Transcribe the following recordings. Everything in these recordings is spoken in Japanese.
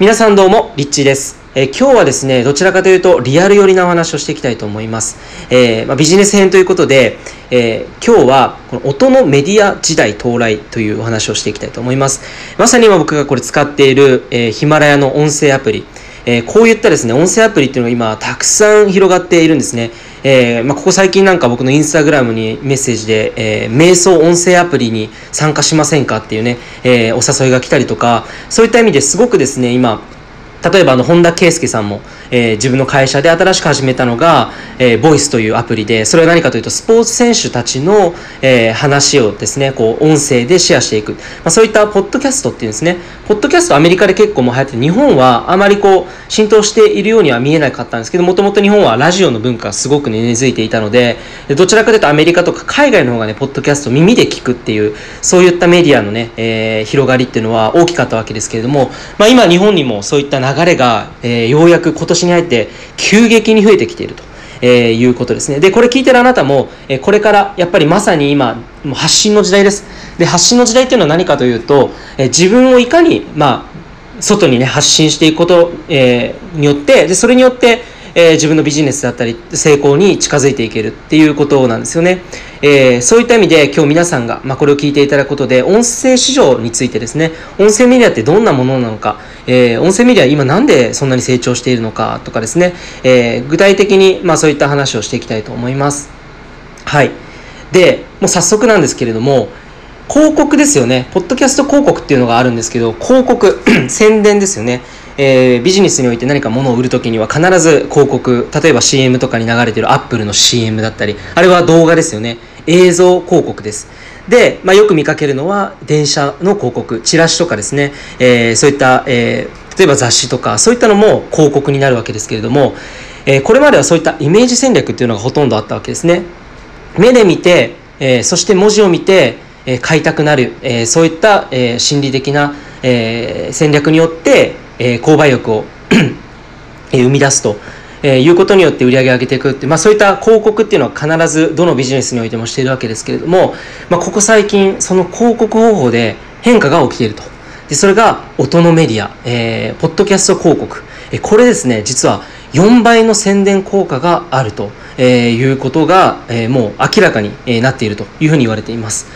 皆さんどうも、リッチーです。えー、今日はですね、どちらかというとリアル寄りなお話をしていきたいと思います。えー、まあ、ビジネス編ということで、えー、今日はこの音のメディア時代到来というお話をしていきたいと思います。まさに今僕がこれ使っている、えヒマラヤの音声アプリ、えこういったですね、音声アプリっていうのが今たくさん広がっているんですね。えー、まあ、ここ最近なんか僕のインスタグラムにメッセージで、えー、瞑想音声アプリに参加しませんかっていうね、えー、お誘いが来たりとか、そういった意味ですごくですね、今、例えばあの本田圭佑さんも、えー、自分の会社で新しく始めたのが、えー、ボイスというアプリでそれは何かというとスポーツ選手たちの、えー、話をですねこう音声でシェアしていく、まあ、そういったポッドキャストっていうんですね。ポッドキャストアメリカで結構もう流行って日本はあまりこう浸透しているようには見えなかったんですけどもともと日本はラジオの文化がすごく、根付いていたのでどちらかというとアメリカとか海外の方がねポッドキャスト耳で聞くっていうそういったメディアのね、えー、広がりっていうのは大きかったわけですけれども、まあ、今日本にもそういった流れが、えー、ようやく今年に入って急激に増えてきていると。えー、いうことですね。で、これ聞いてるあなたも、えー、これからやっぱりまさに今、もう発信の時代です。で、発信の時代っていうのは何かというと、えー、自分をいかに、まあ、外にね、発信していくこと、えー、によって、で、それによって、えー、自分のビジネスだったり成功に近づいていけるっていうことなんですよね。えー、そういった意味で今日皆さんが、まあ、これを聞いていただくことで音声市場についてですね音声メディアってどんなものなのか、えー、音声メディア今なんでそんなに成長しているのかとかですね、え具体的に、まあ、そういった話をしていきたいと思います。はい。で、もう早速なんですけれども、広告ですよね。ポッドキャスト広告っていうのがあるんですけど、広告、宣伝ですよね。えー、ビジネスにおいて何か物を売るときには必ず広告、例えば CM とかに流れてるアップルの CM だったり、あれは動画ですよね。映像広告です。で、まあ、よく見かけるのは電車の広告、チラシとかですね、えー、そういった、えー、例えば雑誌とか、そういったのも広告になるわけですけれども、えー、これまではそういったイメージ戦略っていうのがほとんどあったわけですね。目で見て、え、そして文字を見て、え、買いたくなる、え、そういった、え、心理的な、え、戦略によって、えー、購買欲を 生み出すと。えー、いうことによって売り上げを上げていくって、まあ、そういった広告っていうのは必ずどのビジネスにおいてもしているわけですけれども、まあ、ここ最近その広告方法で変化が起きているとでそれが音のメディア、えー、ポッドキャスト広告、えー、これですね実は4倍の宣伝効果があると、えー、いうことが、えー、もう明らかになっているというふうに言われています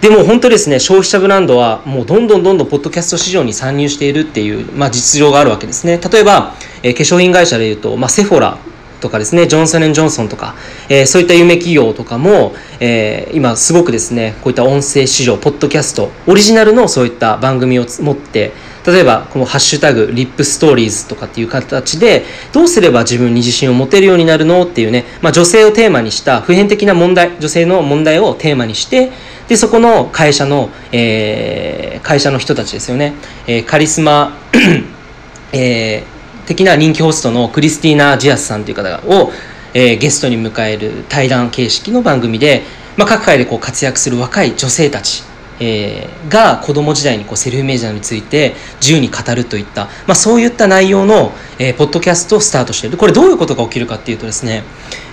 でも本当ですね、消費者ブランドはもうどんどんどんどんポッドキャスト市場に参入しているっていう、まあ、実情があるわけですね。例えば、えー、化粧品会社でいうと、まあ、セフォラとかですね、ジョンソンジョンソンとか、えー、そういった有名企業とかも、えー、今すごくですね、こういった音声市場、ポッドキャスト、オリジナルのそういった番組を持って、例えばこのハッシュタグリップストーリーズとかっていう形でどうすれば自分に自信を持てるようになるのっていうね、まあ、女性をテーマにした普遍的な問題女性の問題をテーマにしてでそこの会社の、えー、会社の人たちですよね、えー、カリスマ、えー、的な人気ホストのクリスティーナ・ジアスさんという方を、えー、ゲストに迎える対談形式の番組で、まあ、各界でこう活躍する若い女性たち。えー、が子供時代にこうセルフイメージなどについて自由に語るといった、まあ、そういった内容の、えー、ポッドキャストをスタートしているこれどういうことが起きるかっていうとですね、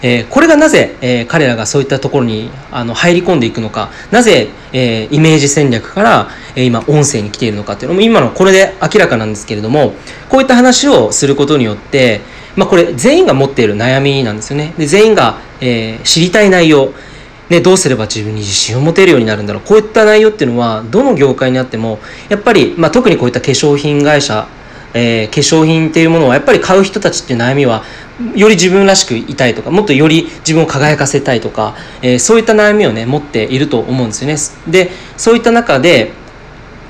えー、これがなぜ、えー、彼らがそういったところにあの入り込んでいくのかなぜ、えー、イメージ戦略から、えー、今音声に来ているのかっていうのも今のこれで明らかなんですけれどもこういった話をすることによってまあ、これ全員が持っている悩みなんですよね。で全員が、えー、知りたい内容ね、どうすれば自分に自信を持てるようになるんだろう。こういった内容っていうのはどの業界にあってもやっぱり、まあ、特にこういった化粧品会社、えー、化粧品っていうものはやっぱり買う人たちっていう悩みはより自分らしくいたいとかもっとより自分を輝かせたいとか、えー、そういった悩みをね持っていると思うんですよね。でそういった中で、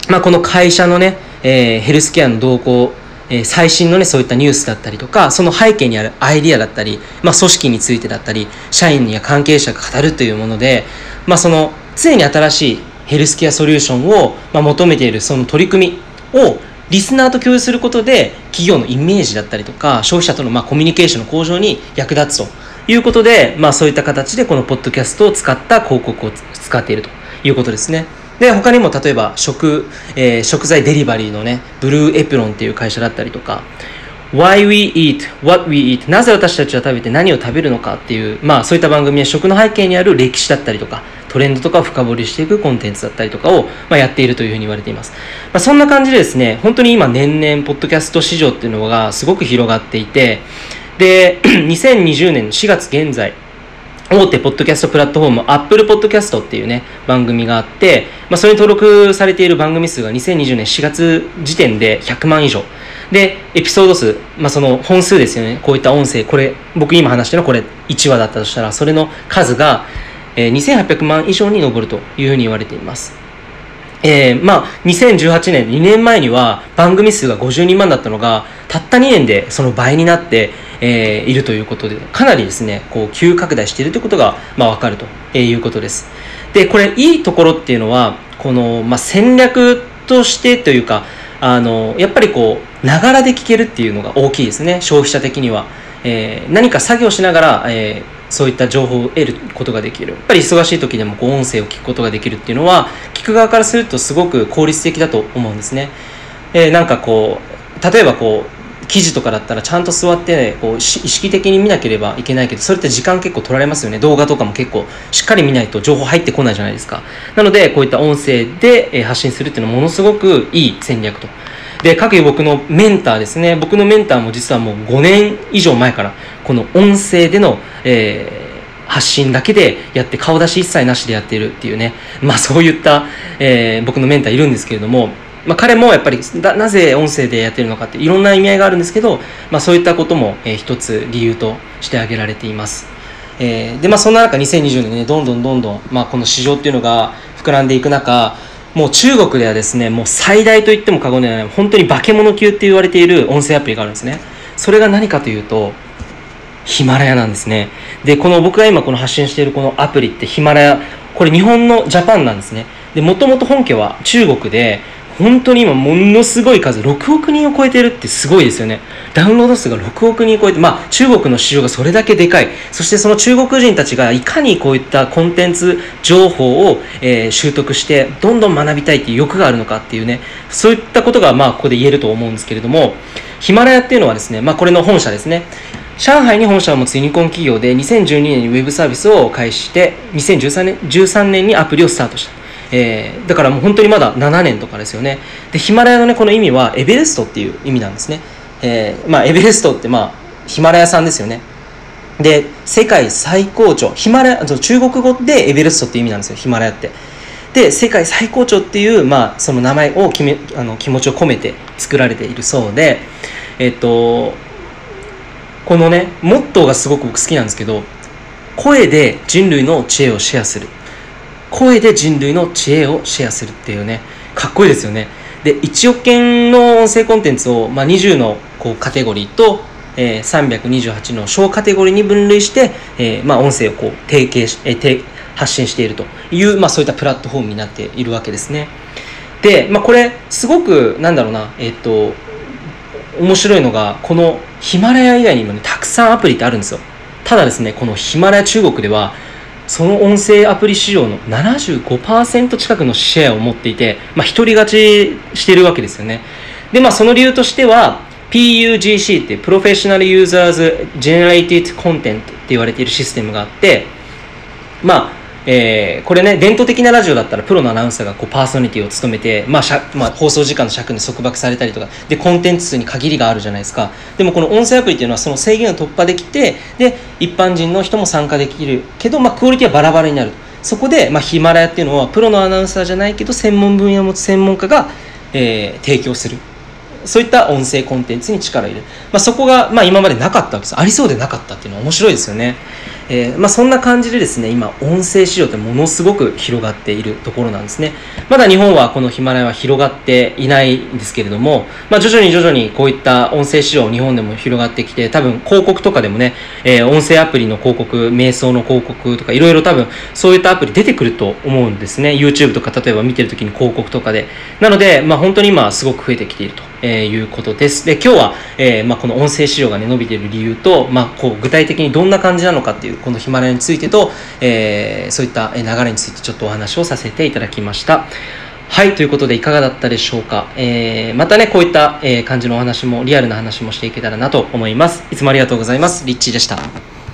まあ、この会社のね、えー、ヘルスケアの動向え最新のね、そういったニュースだったりとか、その背景にあるアイディアだったり、まあ、組織についてだったり、社員や関係者が語るというもので、まあ、その、常に新しいヘルスケアソリューションを、ま求めているその取り組みを、リスナーと共有することで、企業のイメージだったりとか、消費者とのまコミュニケーションの向上に役立つということで、まあ、そういった形でこのポッドキャストを使った広告を使っているということですね。で、他にも例えば食、えー、食材デリバリーのね、ブルーエプロンっていう会社だったりとか、Why we eat, what we eat なぜ私たちは食べて何を食べるのかっていう、まあそういった番組は食の背景にある歴史だったりとか、トレンドとかを深掘りしていくコンテンツだったりとかを、まあ、やっているというふうに言われています。まあ、そんな感じでですね、本当に今年々、ポッドキャスト市場っていうのがすごく広がっていて、で、2020年の4月現在、大手ポッドキャストプラットフォーム、Apple Podcast っていうね、番組があって、まあ、それに登録されている番組数が2020年4月時点で100万以上。で、エピソード数、まあ、その本数ですよね。こういった音声、これ、僕今話してるのこれ1話だったとしたら、それの数が、えー、2800万以上に上るというふうに言われています。えー、まあ、2018年、2年前には番組数が52万だったのが、たった2年でその倍になって、えー、いるということで、かなりですね、こう、急拡大しているということが、まあ、わかるということです。で、これ、いいところっていうのは、この、まあ、戦略としてというか、あの、やっぱりこう、ながらで聞けるっていうのが大きいですね、消費者的には。えー、何か作業しながら、えー、そういった情報を得ることができる。やっぱり忙しい時でもこう音声を聞くことができるっていうのは、聞く側からするとすごく効率的だと思うんですね。えー、なんかこう、例えばこう、記事とかだったらちゃんと座って、ね、こう意識的に見なければいけないけどそれって時間結構取られますよね動画とかも結構しっかり見ないと情報入ってこないじゃないですかなのでこういった音声で発信するっていうのはものすごくいい戦略とで各僕のメンターですね僕のメンターも実はもう5年以上前からこの音声での、えー発信だけでやって顔出し一切なしでやっているっていうねまあそういった、えー、僕のメンターいるんですけれどもまあ、彼もやっぱりなぜ音声でやってるのかっていろんな意味合いがあるんですけど、まあ、そういったことも、えー、一つ理由として挙げられています。えー、でまあそんな中2020年ねどんどんどんどん、まあ、この市場っていうのが膨らんでいく中もう中国ではですねもう最大と言っても過言ではない本当に化け物級って言われている音声アプリがあるんですね。それが何かというとヒマラヤなんですね。でこの僕が今この発信しているこのアプリってヒマラヤこれ日本のジャパンなんですね。でもともと本家は中国で本当に今ものすごい数6億人を超えてるってすごいですよね。ダウンロード数が6億人を超えてまあ中国の市場がそれだけでかい。そしてその中国人たちがいかにこういったコンテンツ情報を、えー、習得してどんどん学びたいっていう欲があるのかっていうね。そういったことがまあここで言えると思うんですけれども。ヒマラヤっていうのはですねまあこれの本社ですね。上海に本社を持つユニコーン企業で2012年にウェブサービスを開始して2013年 ,13 年にアプリをスタートしたえー、だからもう本当にまだ7年とかですよね。でヒマラヤのねこの意味はエベレストっていう意味なんですね、えー、まあエベレストってまあヒマラヤさんですよね。で世界最高潮ヒマラヤ中国語でエベレストっていう意味なんですよヒマラヤって。で世界最高潮っていう、まあ、その名前を決めあの気持ちを込めて作られているそうでえっとこのねモットーがすごく僕好きなんですけど声で人類の知恵をシェアする。声で人類の知恵をシェアするっていうねかっこいいですよね。で1億件の音声コンテンツを、まあ、20のこうカテゴリーと、えー、328の小カテゴリーに分類して、えーまあ、音声をこう提携し、えー、発信しているという、まあ、そういったプラットフォームになっているわけですね。で、まあ、これすごくなんだろうなえっ、と面白いのがこのヒマラヤ以外にもねたくさんアプリってあるんですよ。ただですねこのヒマラヤ中国ではその音声アプリ市場の75%近くのシェアを持っていて、まあ、独り勝ちしているわけですよね。で、まあ、その理由としては、PUGC ってプロフェッショナルユーザーズジェネレイティッドコンテンツって言われているシステムがあって、まあ、えー、これね、伝統的なラジオだったらプロのアナウンサーがこうパーソナリティを務めて、まあしゃまあ、放送時間の尺に束縛されたりとか、で、コンテンツ数に限りがあるじゃないですか。でもこの音声アプリっていうのはその制限を突破できて、で、一般人の人も参加できるけど、まあ、クオリティはバラバラになる。そこで、まあ、ヒマラヤっていうのは、プロのアナウンサーじゃないけど、専門分野を持つ専門家が、えー、提供する。そういった音声コンテンツに力を入れる。まあ、そこが、まあ、今までなかったわけです。ありそうでなかったっていうのは面白いですよね。えー、まあ、そんな感じでですね、今、音声市場ってものすごく広がっているところなんですね。まだ日本はこのヒマラヤは広がっていないんですけれども、まあ、徐々に徐々にこういった音声市場、日本でも広がってきて、多分広告とかでもね、えー、音声アプリの広告、瞑想の広告とか、いろいろ多分そういったアプリ出てくると思うんですね。YouTube とか例えば見てるときに広告とかで。なので、まあ、本当に今すごく増えてきていると。えー、いうことです。で、今日は、えー、まあ、この音声市場がね、伸びている理由と、まあ、こう、具体的にどんな感じなのかっていう、このヒマラヤについてと、えー、そういった流れについてちょっとお話をさせていただきました。はい、ということでいかがだったでしょうか？え、またね、こういった、え感じのお話も、リアルな話もしていけたらなと思います。いつもありがとうございます。リッチーでした。